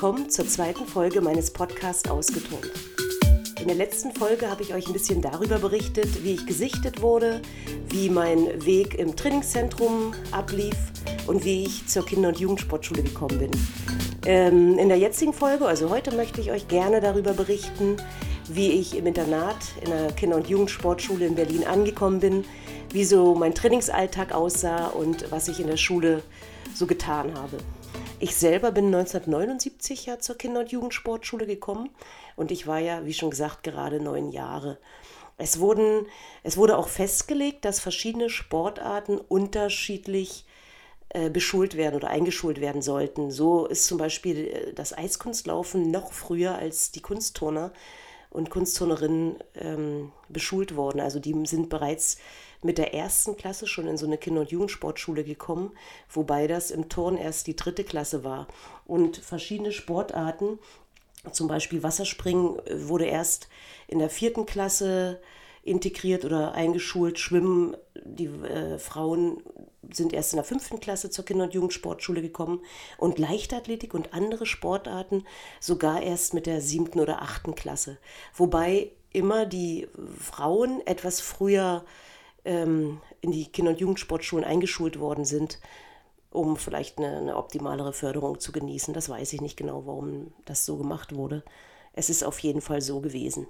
willkommen zur zweiten Folge meines Podcasts Ausgetont. In der letzten Folge habe ich euch ein bisschen darüber berichtet, wie ich gesichtet wurde, wie mein Weg im Trainingszentrum ablief und wie ich zur Kinder- und Jugendsportschule gekommen bin. Ähm, in der jetzigen Folge, also heute, möchte ich euch gerne darüber berichten, wie ich im Internat in der Kinder- und Jugendsportschule in Berlin angekommen bin, wie so mein Trainingsalltag aussah und was ich in der Schule so getan habe. Ich selber bin 1979 ja zur Kinder- und Jugendsportschule gekommen und ich war ja, wie schon gesagt, gerade neun Jahre. Es, wurden, es wurde auch festgelegt, dass verschiedene Sportarten unterschiedlich äh, beschult werden oder eingeschult werden sollten. So ist zum Beispiel äh, das Eiskunstlaufen noch früher als die Kunstturner und Kunstturnerinnen ähm, beschult worden. Also die sind bereits mit der ersten Klasse schon in so eine Kinder- und Jugendsportschule gekommen, wobei das im Turn erst die dritte Klasse war. Und verschiedene Sportarten, zum Beispiel Wasserspringen, äh, wurde erst in der vierten Klasse integriert oder eingeschult. Schwimmen, die äh, Frauen sind erst in der fünften Klasse zur Kinder- und Jugendsportschule gekommen und Leichtathletik und andere Sportarten sogar erst mit der siebten oder achten Klasse. Wobei immer die Frauen etwas früher ähm, in die Kinder- und Jugendsportschulen eingeschult worden sind, um vielleicht eine, eine optimalere Förderung zu genießen. Das weiß ich nicht genau, warum das so gemacht wurde. Es ist auf jeden Fall so gewesen.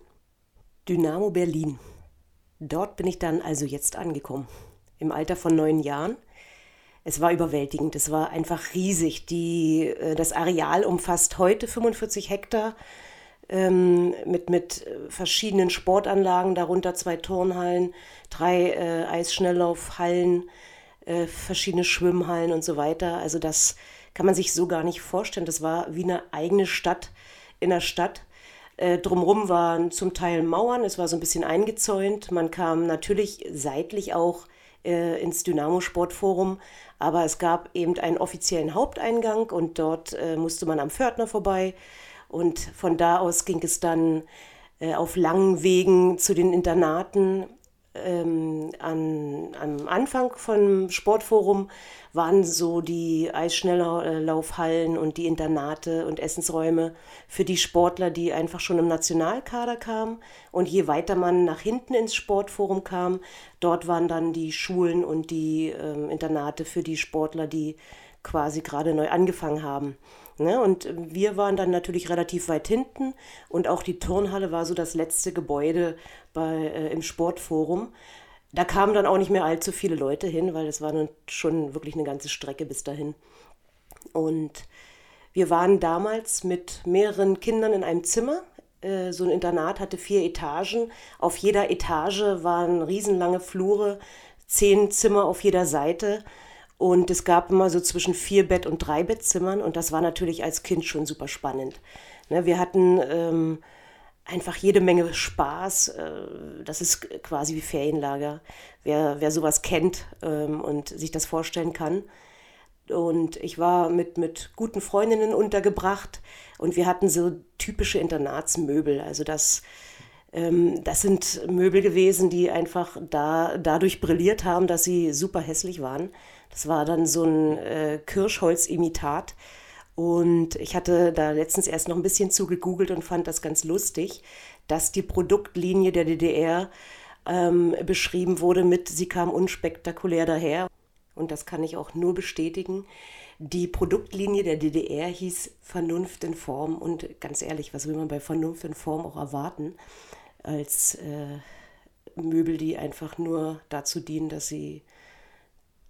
Dynamo Berlin. Dort bin ich dann also jetzt angekommen. Im Alter von neun Jahren. Es war überwältigend, es war einfach riesig. Die, äh, das Areal umfasst heute 45 Hektar ähm, mit, mit äh, verschiedenen Sportanlagen, darunter zwei Turnhallen, drei äh, Eisschnelllaufhallen, äh, verschiedene Schwimmhallen und so weiter. Also das kann man sich so gar nicht vorstellen. Das war wie eine eigene Stadt in der Stadt. Äh, drumherum waren zum Teil Mauern, es war so ein bisschen eingezäunt. Man kam natürlich seitlich auch äh, ins Dynamo Sportforum, aber es gab eben einen offiziellen Haupteingang und dort äh, musste man am Pförtner vorbei. Und von da aus ging es dann äh, auf langen Wegen zu den Internaten. Ähm, an, am Anfang vom Sportforum waren so die Eisschnelllaufhallen und die Internate und Essensräume für die Sportler, die einfach schon im Nationalkader kamen. Und je weiter man nach hinten ins Sportforum kam, dort waren dann die Schulen und die ähm, Internate für die Sportler, die quasi gerade neu angefangen haben. Ne? Und wir waren dann natürlich relativ weit hinten und auch die Turnhalle war so das letzte Gebäude bei, äh, im Sportforum. Da kamen dann auch nicht mehr allzu viele Leute hin, weil es war nun schon wirklich eine ganze Strecke bis dahin. Und wir waren damals mit mehreren Kindern in einem Zimmer. Äh, so ein Internat hatte vier Etagen. Auf jeder Etage waren riesenlange Flure, zehn Zimmer auf jeder Seite. Und es gab immer so zwischen vier Bett- und drei Bettzimmern und das war natürlich als Kind schon super spannend. Ne, wir hatten ähm, einfach jede Menge Spaß. Äh, das ist quasi wie Ferienlager. Wer, wer sowas kennt ähm, und sich das vorstellen kann. Und ich war mit, mit guten Freundinnen untergebracht und wir hatten so typische Internatsmöbel. Also das, ähm, das sind Möbel gewesen, die einfach da, dadurch brilliert haben, dass sie super hässlich waren. Das war dann so ein äh, Kirschholz-Imitat. Und ich hatte da letztens erst noch ein bisschen zu gegoogelt und fand das ganz lustig, dass die Produktlinie der DDR ähm, beschrieben wurde mit, sie kam unspektakulär daher. Und das kann ich auch nur bestätigen. Die Produktlinie der DDR hieß Vernunft in Form. Und ganz ehrlich, was will man bei Vernunft in Form auch erwarten? Als äh, Möbel, die einfach nur dazu dienen, dass sie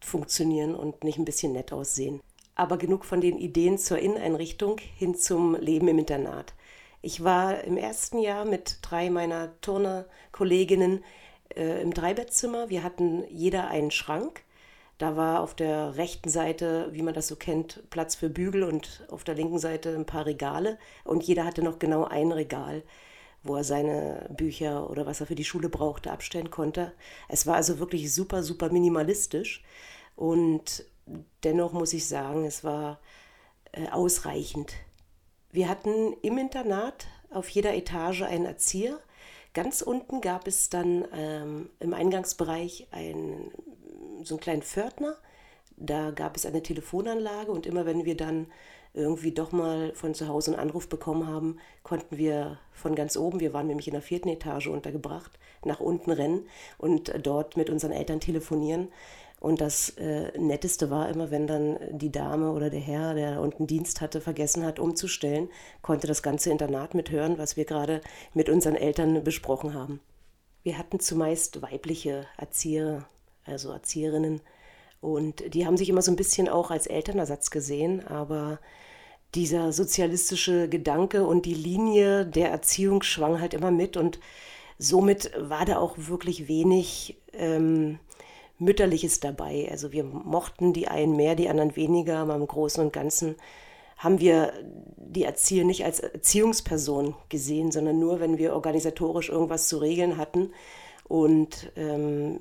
funktionieren und nicht ein bisschen nett aussehen. Aber genug von den Ideen zur Inneneinrichtung hin zum Leben im Internat. Ich war im ersten Jahr mit drei meiner Turnerkolleginnen äh, im Dreibettzimmer. Wir hatten jeder einen Schrank. Da war auf der rechten Seite, wie man das so kennt, Platz für Bügel und auf der linken Seite ein paar Regale. Und jeder hatte noch genau ein Regal, wo er seine Bücher oder was er für die Schule brauchte, abstellen konnte. Es war also wirklich super, super minimalistisch. Und dennoch muss ich sagen, es war äh, ausreichend. Wir hatten im Internat auf jeder Etage einen Erzieher. Ganz unten gab es dann ähm, im Eingangsbereich einen, so einen kleinen Pförtner. Da gab es eine Telefonanlage und immer wenn wir dann irgendwie doch mal von zu Hause einen Anruf bekommen haben, konnten wir von ganz oben, wir waren nämlich in der vierten Etage untergebracht, nach unten rennen und dort mit unseren Eltern telefonieren. Und das äh, Netteste war immer, wenn dann die Dame oder der Herr, der unten Dienst hatte, vergessen hat, umzustellen, konnte das ganze Internat mithören, was wir gerade mit unseren Eltern besprochen haben. Wir hatten zumeist weibliche Erzieher, also Erzieherinnen, und die haben sich immer so ein bisschen auch als Elternersatz gesehen, aber dieser sozialistische Gedanke und die Linie der Erziehung schwang halt immer mit und somit war da auch wirklich wenig ähm, Mütterliches dabei. Also wir mochten die einen mehr, die anderen weniger, aber im Großen und Ganzen haben wir die Erzieher nicht als Erziehungsperson gesehen, sondern nur, wenn wir organisatorisch irgendwas zu regeln hatten. Und ähm,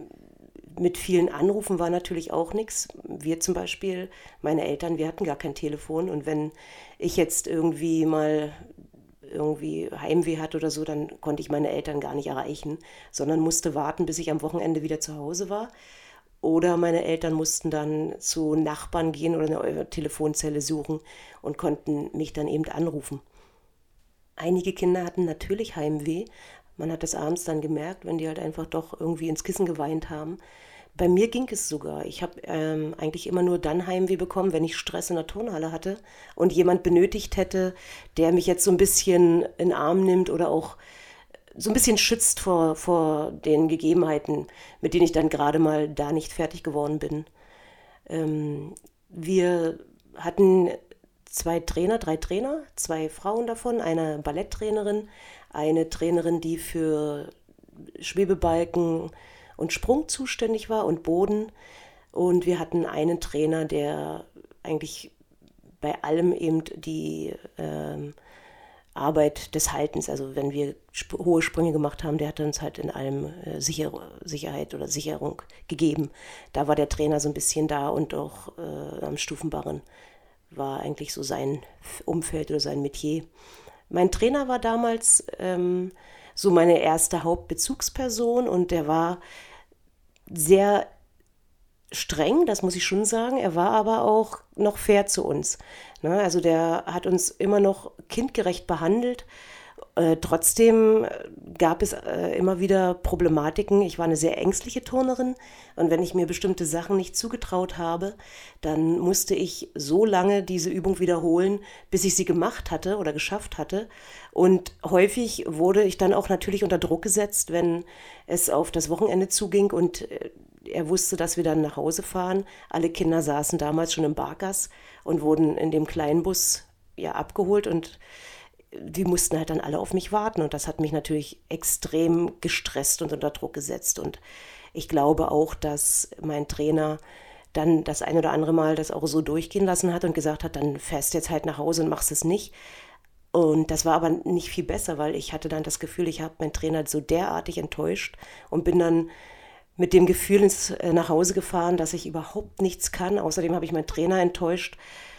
mit vielen Anrufen war natürlich auch nichts. Wir zum Beispiel, meine Eltern, wir hatten gar kein Telefon. Und wenn ich jetzt irgendwie mal irgendwie Heimweh hatte oder so, dann konnte ich meine Eltern gar nicht erreichen, sondern musste warten, bis ich am Wochenende wieder zu Hause war. Oder meine Eltern mussten dann zu Nachbarn gehen oder eine Telefonzelle suchen und konnten mich dann eben anrufen. Einige Kinder hatten natürlich Heimweh. Man hat das abends dann gemerkt, wenn die halt einfach doch irgendwie ins Kissen geweint haben. Bei mir ging es sogar. Ich habe ähm, eigentlich immer nur dann Heimweh bekommen, wenn ich Stress in der Turnhalle hatte und jemand benötigt hätte, der mich jetzt so ein bisschen in den Arm nimmt oder auch so ein bisschen schützt vor, vor den Gegebenheiten, mit denen ich dann gerade mal da nicht fertig geworden bin. Ähm, wir hatten zwei Trainer, drei Trainer, zwei Frauen davon, eine Balletttrainerin, eine Trainerin, die für Schwebebalken und Sprung zuständig war und Boden. Und wir hatten einen Trainer, der eigentlich bei allem eben die ähm, Arbeit des Haltens. Also wenn wir sp hohe Sprünge gemacht haben, der hat uns halt in allem äh, Sicher Sicherheit oder Sicherung gegeben. Da war der Trainer so ein bisschen da und auch äh, am Stufenbarren war eigentlich so sein Umfeld oder sein Metier. Mein Trainer war damals ähm, so meine erste Hauptbezugsperson und der war sehr streng, das muss ich schon sagen. Er war aber auch noch fair zu uns. Ne? Also der hat uns immer noch kindgerecht behandelt. Äh, trotzdem gab es äh, immer wieder Problematiken. Ich war eine sehr ängstliche Turnerin und wenn ich mir bestimmte Sachen nicht zugetraut habe, dann musste ich so lange diese Übung wiederholen, bis ich sie gemacht hatte oder geschafft hatte. Und häufig wurde ich dann auch natürlich unter Druck gesetzt, wenn es auf das Wochenende zuging und äh, er wusste, dass wir dann nach Hause fahren. Alle Kinder saßen damals schon im Bargas und wurden in dem kleinen Bus ja abgeholt und die mussten halt dann alle auf mich warten und das hat mich natürlich extrem gestresst und unter Druck gesetzt und ich glaube auch, dass mein Trainer dann das ein oder andere Mal das auch so durchgehen lassen hat und gesagt hat, dann fährst jetzt halt nach Hause und machst es nicht. Und das war aber nicht viel besser, weil ich hatte dann das Gefühl, ich habe meinen Trainer so derartig enttäuscht und bin dann mit dem Gefühl ins, äh, nach Hause gefahren, dass ich überhaupt nichts kann. Außerdem habe ich meinen Trainer enttäuscht.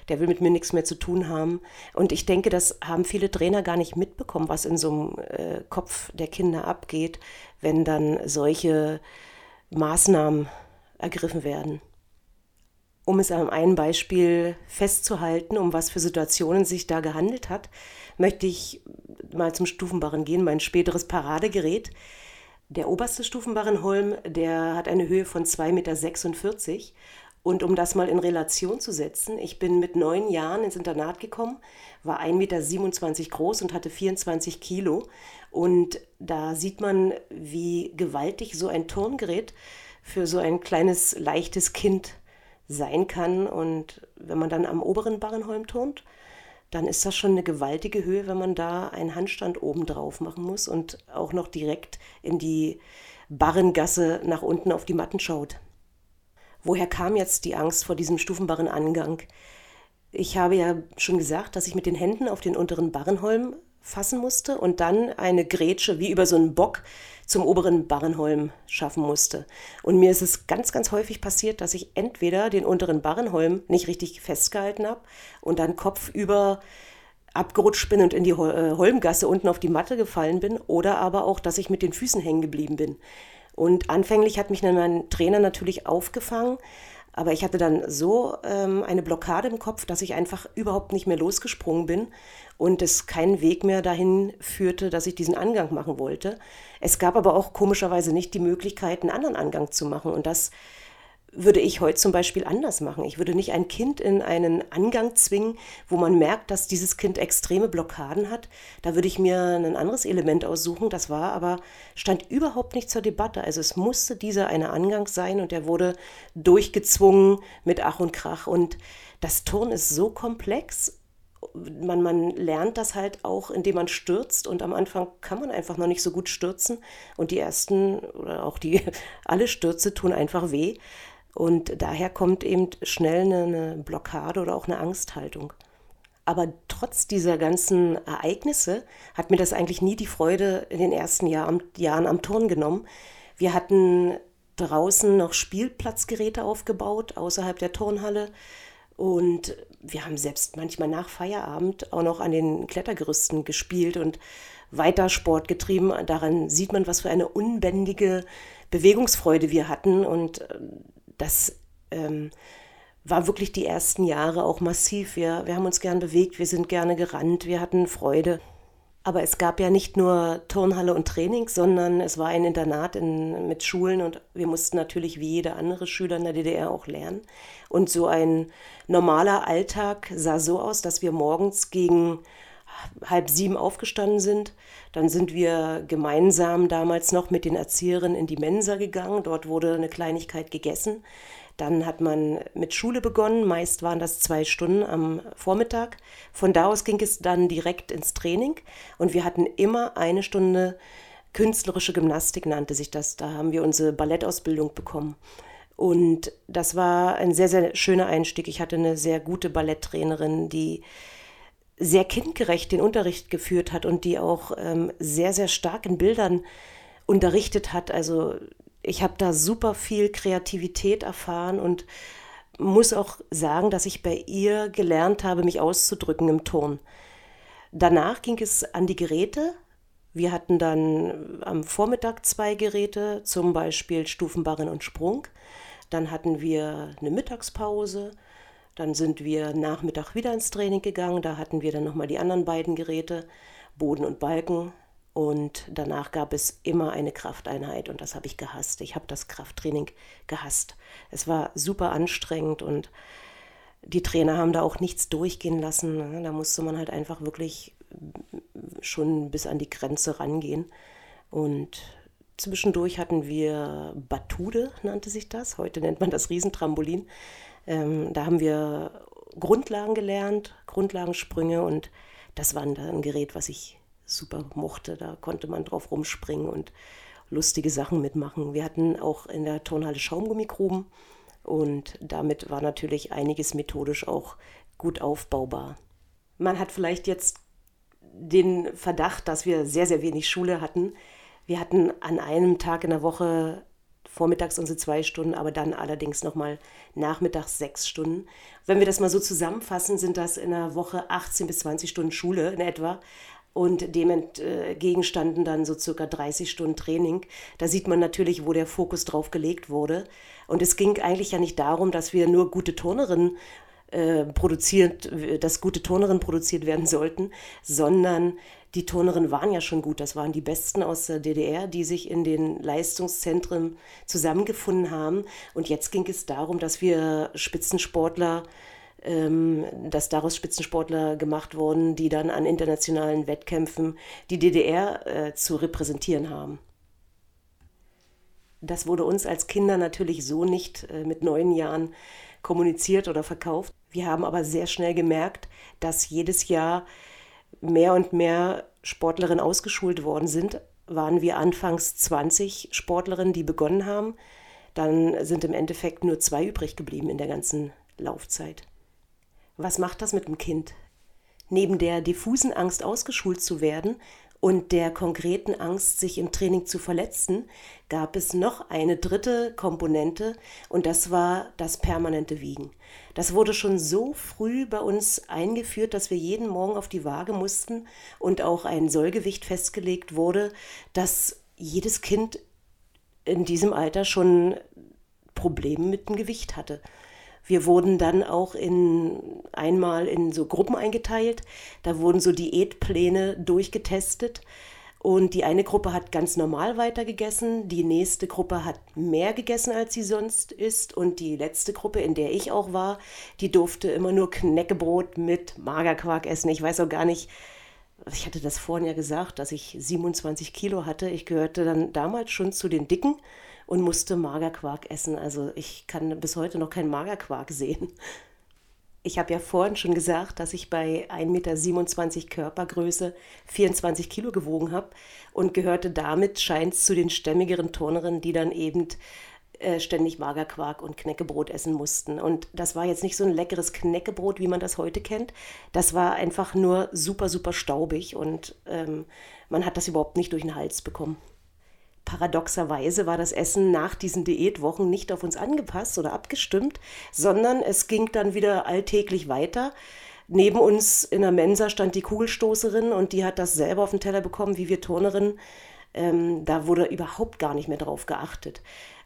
Der will mit mir nichts mehr zu tun haben. Und ich denke, das haben viele Trainer gar nicht mitbekommen, was in so einem äh, Kopf der Kinder abgeht, wenn dann solche Maßnahmen ergriffen werden. Um es an einem Beispiel festzuhalten, um was für Situationen sich da gehandelt hat, möchte ich mal zum Stufenbarren gehen, mein späteres Paradegerät. Der oberste Stufenbarrenholm, der hat eine Höhe von 2,46 Meter. Und um das mal in Relation zu setzen, ich bin mit neun Jahren ins Internat gekommen, war 1,27 Meter groß und hatte 24 Kilo. Und da sieht man, wie gewaltig so ein Turngerät für so ein kleines, leichtes Kind sein kann. Und wenn man dann am oberen Barrenholm turnt, dann ist das schon eine gewaltige Höhe, wenn man da einen Handstand oben drauf machen muss und auch noch direkt in die Barrengasse nach unten auf die Matten schaut. Woher kam jetzt die Angst vor diesem Stufenbarrenangang? Ich habe ja schon gesagt, dass ich mit den Händen auf den unteren Barrenholm fassen musste und dann eine Grätsche wie über so einen Bock zum oberen Barrenholm schaffen musste. Und mir ist es ganz, ganz häufig passiert, dass ich entweder den unteren Barrenholm nicht richtig festgehalten habe und dann kopfüber abgerutscht bin und in die äh, Holmgasse unten auf die Matte gefallen bin oder aber auch, dass ich mit den Füßen hängen geblieben bin. Und anfänglich hat mich dann mein Trainer natürlich aufgefangen, Aber ich hatte dann so ähm, eine Blockade im Kopf, dass ich einfach überhaupt nicht mehr losgesprungen bin und es keinen Weg mehr dahin führte, dass ich diesen Angang machen wollte. Es gab aber auch komischerweise nicht die Möglichkeit, einen anderen Angang zu machen. Und das würde ich heute zum Beispiel anders machen. Ich würde nicht ein Kind in einen Angang zwingen, wo man merkt, dass dieses Kind extreme Blockaden hat. Da würde ich mir ein anderes Element aussuchen. Das war aber, stand überhaupt nicht zur Debatte. Also es musste dieser eine Angang sein und der wurde durchgezwungen mit Ach und Krach. Und das Turn ist so komplex. Man, man lernt das halt auch, indem man stürzt und am Anfang kann man einfach noch nicht so gut stürzen und die ersten oder auch die alle Stürze tun einfach weh. Und daher kommt eben schnell eine, Blockade oder auch eine Angsthaltung. Aber trotz dieser ganzen Ereignisse hat mir das eigentlich nie die Freude in den ersten Jahr, Jahren am Turn genommen. Wir hatten draußen noch Spielplatzgeräte aufgebaut, außerhalb der Turnhalle. Und wir haben selbst manchmal nach Feierabend auch noch an den Klettergerüsten gespielt und weiter Sport getrieben. Daran sieht man, was für eine unbändige Bewegungsfreude wir hatten. Und das ähm, war wirklich die ersten Jahre auch massiv. Wir, wir haben uns gern bewegt, wir sind gerne gerannt, wir hatten Freude. Aber es gab ja nicht nur Turnhalle und Training, sondern es war ein Internat in, mit Schulen und wir mussten natürlich wie jeder andere Schüler in der DDR auch lernen. Und so ein normaler Alltag sah so aus, dass wir morgens gegen halb sieben aufgestanden sind. Dann sind wir gemeinsam damals noch mit den Erzieherinnen in die Mensa gegangen. Dort wurde eine Kleinigkeit gegessen. Dann hat man mit Schule begonnen. Meist waren das zwei Stunden am Vormittag. Von da aus ging es dann direkt ins Training. Und wir hatten immer eine Stunde künstlerische Gymnastik, nannte sich das. Da haben wir unsere Ballettausbildung bekommen. Und das war ein sehr, sehr schöner Einstieg. Ich hatte eine sehr gute Balletttrainerin, die sehr kindgerecht den Unterricht geführt hat und die auch ähm, sehr, sehr stark in Bildern unterrichtet hat. Also ich habe da super viel Kreativität erfahren und muss auch sagen, dass ich bei ihr gelernt habe, mich auszudrücken im Ton. Danach ging es an die Geräte. Wir hatten dann am Vormittag zwei Geräte, zum Beispiel Stufenbarren und Sprung. Dann hatten wir eine Mittagspause dann sind wir Nachmittag wieder ins Training gegangen. Da hatten wir dann nochmal die anderen beiden Geräte, Boden und Balken. Und danach gab es immer eine Krafteinheit und das habe ich gehasst. Ich habe das Krafttraining gehasst. Es war super anstrengend und die Trainer haben da auch nichts durchgehen lassen. Ne? Da musste man halt einfach wirklich schon bis an die Grenze rangehen. Und zwischendurch hatten wir Batude, nannte sich das. Heute nennt man das Riesentrampolin. Ähm, da haben wir Grundlagen gelernt, Grundlagensprünge und das war ein Gerät, was ich super mochte. Da konnte man drauf rumspringen und lustige Sachen mitmachen. Wir hatten auch in der Turnhalle Schaumgummigruben und damit war natürlich einiges methodisch auch gut aufbaubar. Man hat vielleicht jetzt den Verdacht, dass wir sehr, sehr wenig Schule hatten. Wir hatten an einem Tag in der Woche vormittags unsere zwei Stunden, aber dann allerdings nochmal nachmittags sechs Stunden. Wenn wir das mal so zusammenfassen, sind das in der Woche 18 bis 20 Stunden Schule in etwa. Und dem entgegenstanden dann so circa 30 Stunden Training. Da sieht man natürlich, wo der Fokus drauf gelegt wurde. Und es ging eigentlich ja nicht darum, dass wir nur gute Turnerinnen äh, produziert, dass gute Turnerinnen produziert werden sollten, sondern die Turnerinnen waren ja schon gut. Das waren die Besten aus der DDR, die sich in den Leistungszentren zusammengefunden haben. Und jetzt ging es darum, dass wir Spitzensportler ähm, dass daraus Spitzensportler gemacht wurden, die dann an internationalen Wettkämpfen die DDR äh, zu repräsentieren haben. Das wurde uns als Kinder natürlich so nicht äh, mit neun Jahren kommuniziert oder verkauft. Wir haben aber sehr schnell gemerkt, dass jedes Jahr mehr und mehr Sportlerinnen ausgeschult worden sind. Waren wir anfangs 20 Sportlerinnen, die begonnen haben. Dann sind im Endeffekt nur zwei übrig geblieben in der ganzen Laufzeit. Was macht das mit dem Kind? Neben der diffusen Angst ausgeschult zu werden und der konkreten Angst, sich im Training zu verletzen, gab es noch eine dritte Komponente und das war das permanente Wiegen. Das wurde schon so früh bei uns eingeführt, dass wir jeden Morgen auf die Waage mussten und auch ein Sollgewicht festgelegt wurde, dass jedes Kind in diesem Alter schon Probleme mit dem Gewicht hatte. Wir wurden dann auch in, einmal in so Gruppen eingeteilt. Da wurden so Diätpläne durchgetestet. Und die eine Gruppe hat ganz normal weiter gegessen, die nächste Gruppe hat mehr gegessen, als sie sonst isst. Und die letzte Gruppe, in der ich auch war, die durfte immer nur Knäckebrot mit Magerquark essen. Ich weiß auch gar nicht, ich hatte das vorhin ja gesagt, dass ich 27 Kilo hatte. Ich gehörte dann damals schon zu den Dicken und musste Magerquark essen. Also ich kann bis heute noch keinen Magerquark sehen. Ich habe ja vorhin schon gesagt, dass ich bei 1,27 Meter Körpergröße 24 Kilo gewogen habe und gehörte damit, scheint zu den stämmigeren Turnerinnen, die dann eben äh, ständig Magerquark und Knäckebrot essen mussten. Und das war jetzt nicht so ein leckeres Knäckebrot, wie man das heute kennt. Das war einfach nur super, super staubig und ähm, man hat das überhaupt nicht durch den Hals bekommen. Paradoxerweise war das Essen nach diesen Diätwochen nicht auf uns angepasst oder abgestimmt, sondern es ging dann wieder alltäglich weiter. Neben uns in der Mensa stand die Kugelstoßerin und die hat das selber auf den Teller bekommen, wie wir Turnerinnen. Ähm, da wurde überhaupt gar nicht mehr drauf geachtet.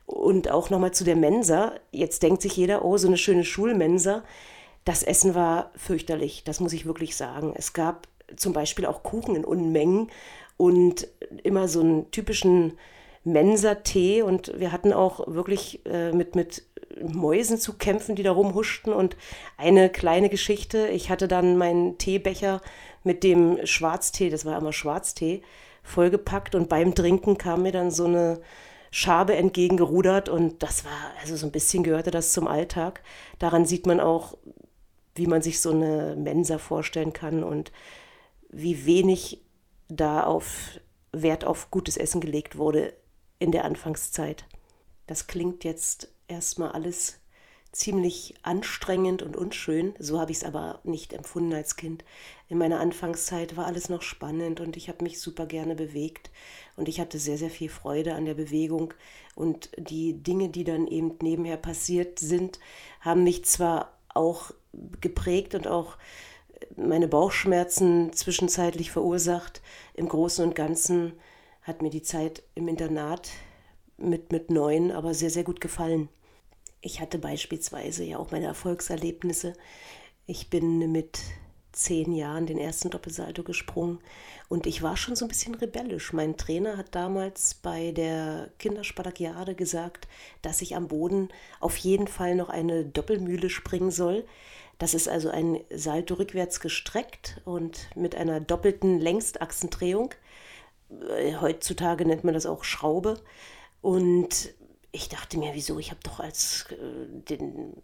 Und auch nochmal zu der Mensa. Jetzt denkt sich jeder, oh, so eine schöne Schulmensa. Das Essen war fürchterlich, das muss ich wirklich sagen. Es gab zum Beispiel auch Kuchen in Unmengen und immer so einen typischen Mensa-Tee. Und wir hatten auch wirklich äh, mit, mit Mäusen zu kämpfen, die da rumhuschten. Und eine kleine Geschichte, ich hatte dann meinen Teebecher mit dem Schwarztee, das war immer Schwarztee, vollgepackt. Und beim Trinken kam mir dann so eine Schabe entgegengerudert. Und das war, also so ein bisschen gehörte das zum Alltag. Daran sieht man auch, wie man sich so eine Mensa vorstellen kann und wie wenig da auf Wert auf gutes Essen gelegt wurde in der Anfangszeit. Das klingt jetzt erstmal alles ziemlich anstrengend und unschön. So habe ich es aber nicht empfunden als Kind. In meiner Anfangszeit war alles noch spannend und ich habe mich super gerne bewegt und ich hatte sehr, sehr viel Freude an der Bewegung. Und die Dinge, die dann eben nebenher passiert sind, haben mich zwar auch geprägt und auch meine Bauchschmerzen zwischenzeitlich verursacht. Im Großen und Ganzen hat mir die Zeit im Internat mit, mit neun aber sehr, sehr gut gefallen. Ich hatte beispielsweise ja auch meine Erfolgserlebnisse. Ich bin mit zehn Jahren den ersten Doppelsalto gesprungen und ich war schon so ein bisschen rebellisch. Mein Trainer hat damals bei der Kinderspadakiade gesagt, dass ich am Boden auf jeden Fall noch eine Doppelmühle springen soll. Das ist also ein Salto rückwärts gestreckt und mit einer doppelten Längsachsendrehung. Äh, heutzutage nennt man das auch Schraube. Und ich dachte mir, wieso? Ich habe doch als äh, den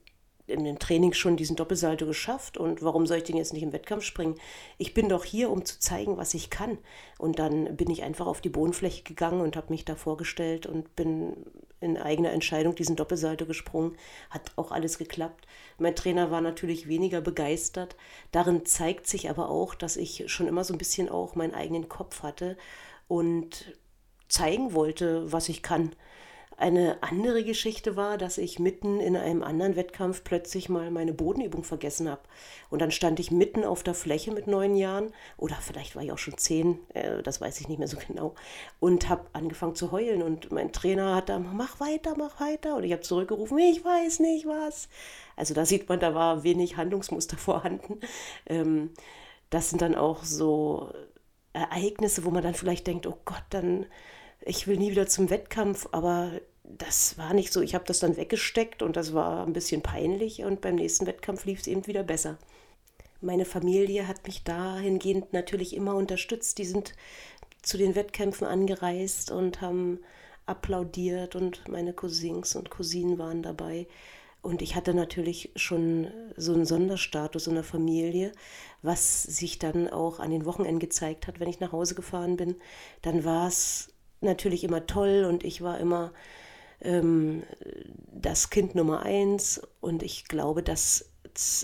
in dem Training schon diesen Doppelsalto geschafft und warum soll ich den jetzt nicht im Wettkampf springen? Ich bin doch hier, um zu zeigen, was ich kann. Und dann bin ich einfach auf die Bodenfläche gegangen und habe mich da vorgestellt und bin in eigener Entscheidung diesen Doppelsalto gesprungen. Hat auch alles geklappt. Mein Trainer war natürlich weniger begeistert. Darin zeigt sich aber auch, dass ich schon immer so ein bisschen auch meinen eigenen Kopf hatte und zeigen wollte, was ich kann. Eine andere Geschichte war, dass ich mitten in einem anderen Wettkampf plötzlich mal meine Bodenübung vergessen habe. Und dann stand ich mitten auf der Fläche mit neun Jahren, oder vielleicht war ich auch schon zehn, äh, das weiß ich nicht mehr so genau, und habe angefangen zu heulen. Und mein Trainer hat dann, mach weiter, mach weiter. Und ich habe zurückgerufen, ich weiß nicht was. Also da sieht man, da war wenig Handlungsmuster vorhanden. Ähm, das sind dann auch so Ereignisse, wo man dann vielleicht denkt, oh Gott, dann ich will nie wieder zum Wettkampf, aber das war nicht so. Ich habe das dann weggesteckt und das war ein bisschen peinlich und beim nächsten Wettkampf lief es eben wieder besser. Meine Familie hat mich dahingehend natürlich immer unterstützt. Die sind zu den Wettkämpfen angereist und haben applaudiert und meine Cousins und Cousinen waren dabei. Und ich hatte natürlich schon so einen Sonderstatus in der Familie, was sich dann auch an den Wochenenden gezeigt hat, wenn ich nach Hause gefahren bin. Dann war es natürlich immer toll und ich war immer ähm, das Kind Nummer eins. Und ich glaube, das,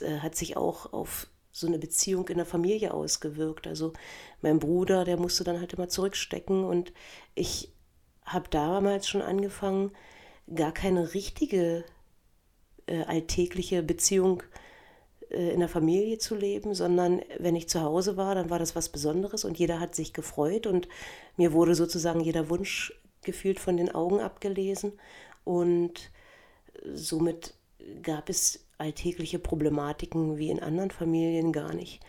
äh, hat sich auch auf so eine Beziehung in der Familie ausgewirkt. Also mein Bruder, der musste dann halt immer zurückstecken. Und ich habe damals schon angefangen, gar keine richtige äh, alltägliche Beziehung äh, in der Familie zu leben, sondern wenn ich zu Hause war, dann war das was Besonderes. Und jeder hat sich gefreut. Und mir wurde sozusagen jeder Wunsch gefühlt von den Augen abgelesen. Und somit gab es alltägliche Problematiken wie in anderen Familien gar nicht,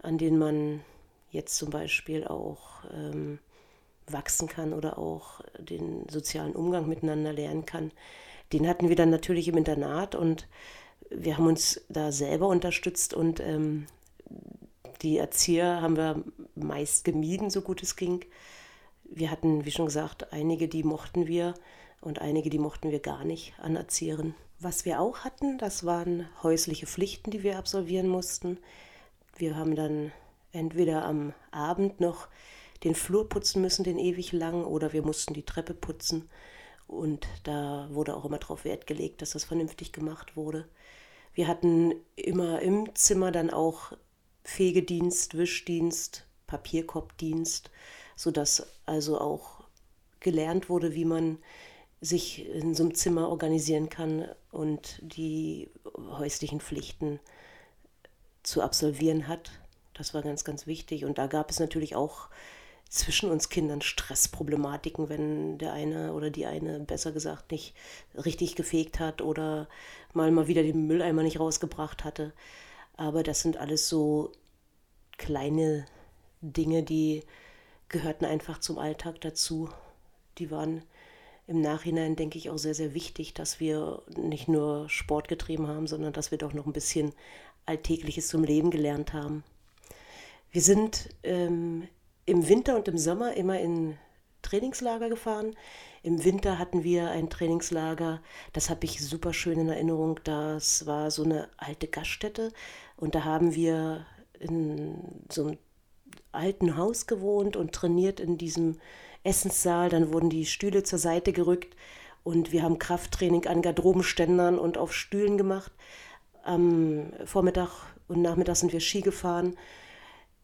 an denen man jetzt zum Beispiel auch ähm, wachsen kann oder auch den sozialen Umgang miteinander lernen kann. Den hatten wir dann natürlich im Internat und wir haben uns da selber unterstützt und ähm, die Erzieher haben wir meist gemieden, so gut es ging. Wir hatten, wie schon gesagt, einige, die mochten wir und einige, die mochten wir gar nicht an Erzieherinnen. Was wir auch hatten, das waren häusliche Pflichten, die wir absolvieren mussten. Wir haben dann entweder am Abend noch den Flur putzen müssen, den ewig lang, oder wir mussten die Treppe putzen. Und da wurde auch immer darauf Wert gelegt, dass das vernünftig gemacht wurde. Wir hatten immer im Zimmer dann auch Fegedienst, Wischdienst, Papierkorbdienst, sodass also auch gelernt wurde, wie man sich in so einem Zimmer organisieren kann und die häuslichen Pflichten zu absolvieren hat. Das war ganz, ganz wichtig. Und da gab es natürlich auch zwischen uns Kindern Stressproblematiken, wenn der eine oder die eine, besser gesagt, nicht richtig gefegt hat oder mal mal wieder den Mülleimer nicht rausgebracht hatte. Aber das sind alles so kleine Dinge, die gehörten einfach zum Alltag dazu. Die waren im Nachhinein, denke ich, auch sehr, sehr wichtig, dass wir nicht nur Sport getrieben haben, sondern dass wir doch noch ein bisschen Alltägliches zum Leben gelernt haben. Wir sind ähm, im Winter und im Sommer immer in Trainingslager gefahren. Im Winter hatten wir ein Trainingslager, das habe ich super schön in Erinnerung. Das war so eine alte Gaststätte und da haben wir in so einem alten Haus gewohnt und trainiert in diesem Essenssaal. Dann wurden die Stühle zur Seite gerückt und wir haben Krafttraining an Garderobenständern und auf Stühlen gemacht. Am Vormittag und Nachmittag sind wir Ski gefahren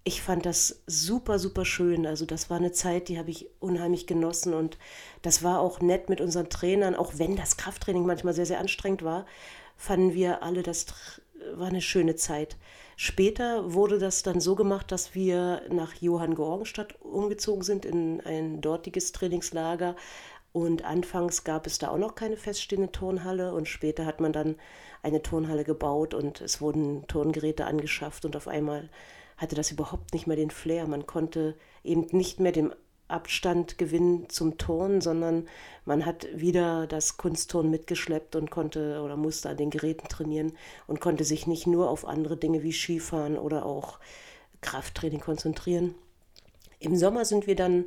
ich fand das super, super schön. Also das war eine Zeit, die habe ich unheimlich genossen und das war auch nett mit unseren Trainern, auch wenn das Krafttraining manchmal sehr, sehr anstrengend war, fanden wir alle, das war eine schöne Zeit. Später wurde das dann so gemacht, dass wir nach Johann Georgenstadt umgezogen sind in ein dortiges Trainingslager. Und anfangs gab es da auch noch keine feststehende Turnhalle und später hat man dann eine Turnhalle gebaut und es wurden Turngeräte angeschafft und auf einmal hatte das überhaupt nicht mehr den Flair. Man konnte eben nicht mehr den Abstand gewinnen zum Turnen, sondern man hat wieder das Kunstturnen mitgeschleppt und konnte oder musste an den Geräten trainieren und konnte sich nicht nur auf andere Dinge wie Skifahren oder auch Krafttraining konzentrieren. Im Sommer sind wir dann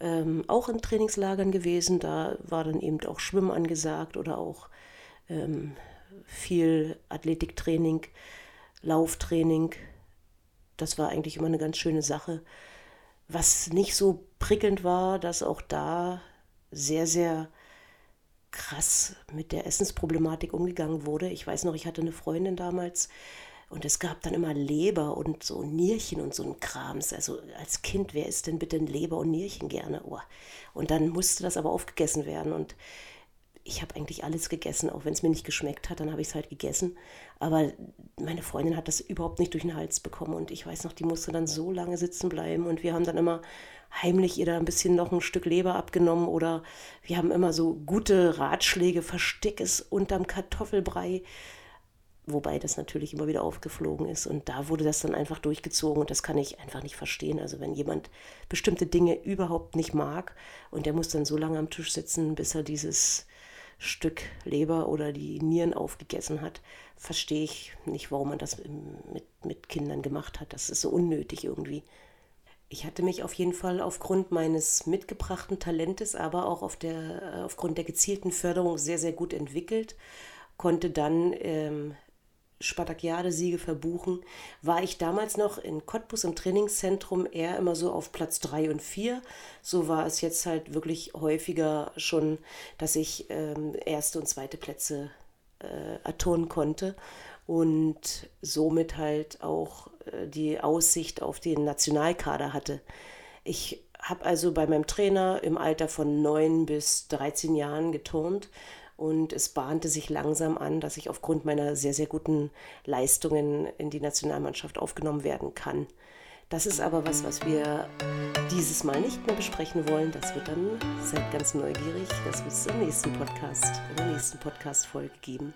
ähm, auch in Trainingslagern gewesen. Da war dann eben auch Schwimmen angesagt oder auch ähm, viel Athletiktraining, Lauftraining, das war eigentlich immer eine ganz schöne Sache. Was nicht so prickelnd war, dass auch da sehr, sehr krass mit der Essensproblematik umgegangen wurde. Ich weiß noch, ich hatte eine Freundin damals und es gab dann immer Leber und so Nierchen und so ein Krams. Also als Kind, wer isst denn bitte Leber und Nierchen gerne? Oh. Und dann musste das aber aufgegessen werden und ich habe eigentlich alles gegessen, auch wenn es mir nicht geschmeckt hat, dann habe ich es halt gegessen. Aber meine Freundin hat das überhaupt nicht durch den Hals bekommen und ich weiß noch, die musste dann so lange sitzen bleiben und wir haben dann immer heimlich ihr da ein bisschen noch ein Stück Leber abgenommen oder wir haben immer so gute Ratschläge, versteck es unterm Kartoffelbrei, wobei das natürlich immer wieder aufgeflogen ist und da wurde das dann einfach durchgezogen und das kann ich einfach nicht verstehen. Also wenn jemand bestimmte Dinge überhaupt nicht mag und der muss dann so lange am Tisch sitzen, bis er dieses Stück Leber oder die Nieren aufgegessen hat, verstehe ich nicht, warum man das mit, mit Kindern gemacht hat. Das ist so unnötig irgendwie. Ich hatte mich auf jeden Fall aufgrund meines mitgebrachten Talentes, aber auch auf der, äh, aufgrund der gezielten Förderung sehr, sehr gut entwickelt, konnte dann ähm, Spartakiade-Siege verbuchen, war ich damals noch in Cottbus im Trainingszentrum eher immer so auf Platz 3 und 4. So war es jetzt halt wirklich häufiger schon, dass ich ähm, erste und zweite Plätze äh, erturnen konnte und somit halt auch äh, die Aussicht auf den Nationalkader hatte. Ich habe also bei meinem Trainer im Alter von 9 bis 13 Jahren geturnt und es bahnte sich langsam an, dass ich aufgrund meiner sehr, sehr guten Leistungen in die Nationalmannschaft aufgenommen werden kann. Das ist aber was, was wir dieses Mal nicht mehr besprechen wollen. Das wird dann, seid ganz neugierig, das wird es im nächsten Podcast, in der nächsten Podcast-Folge geben.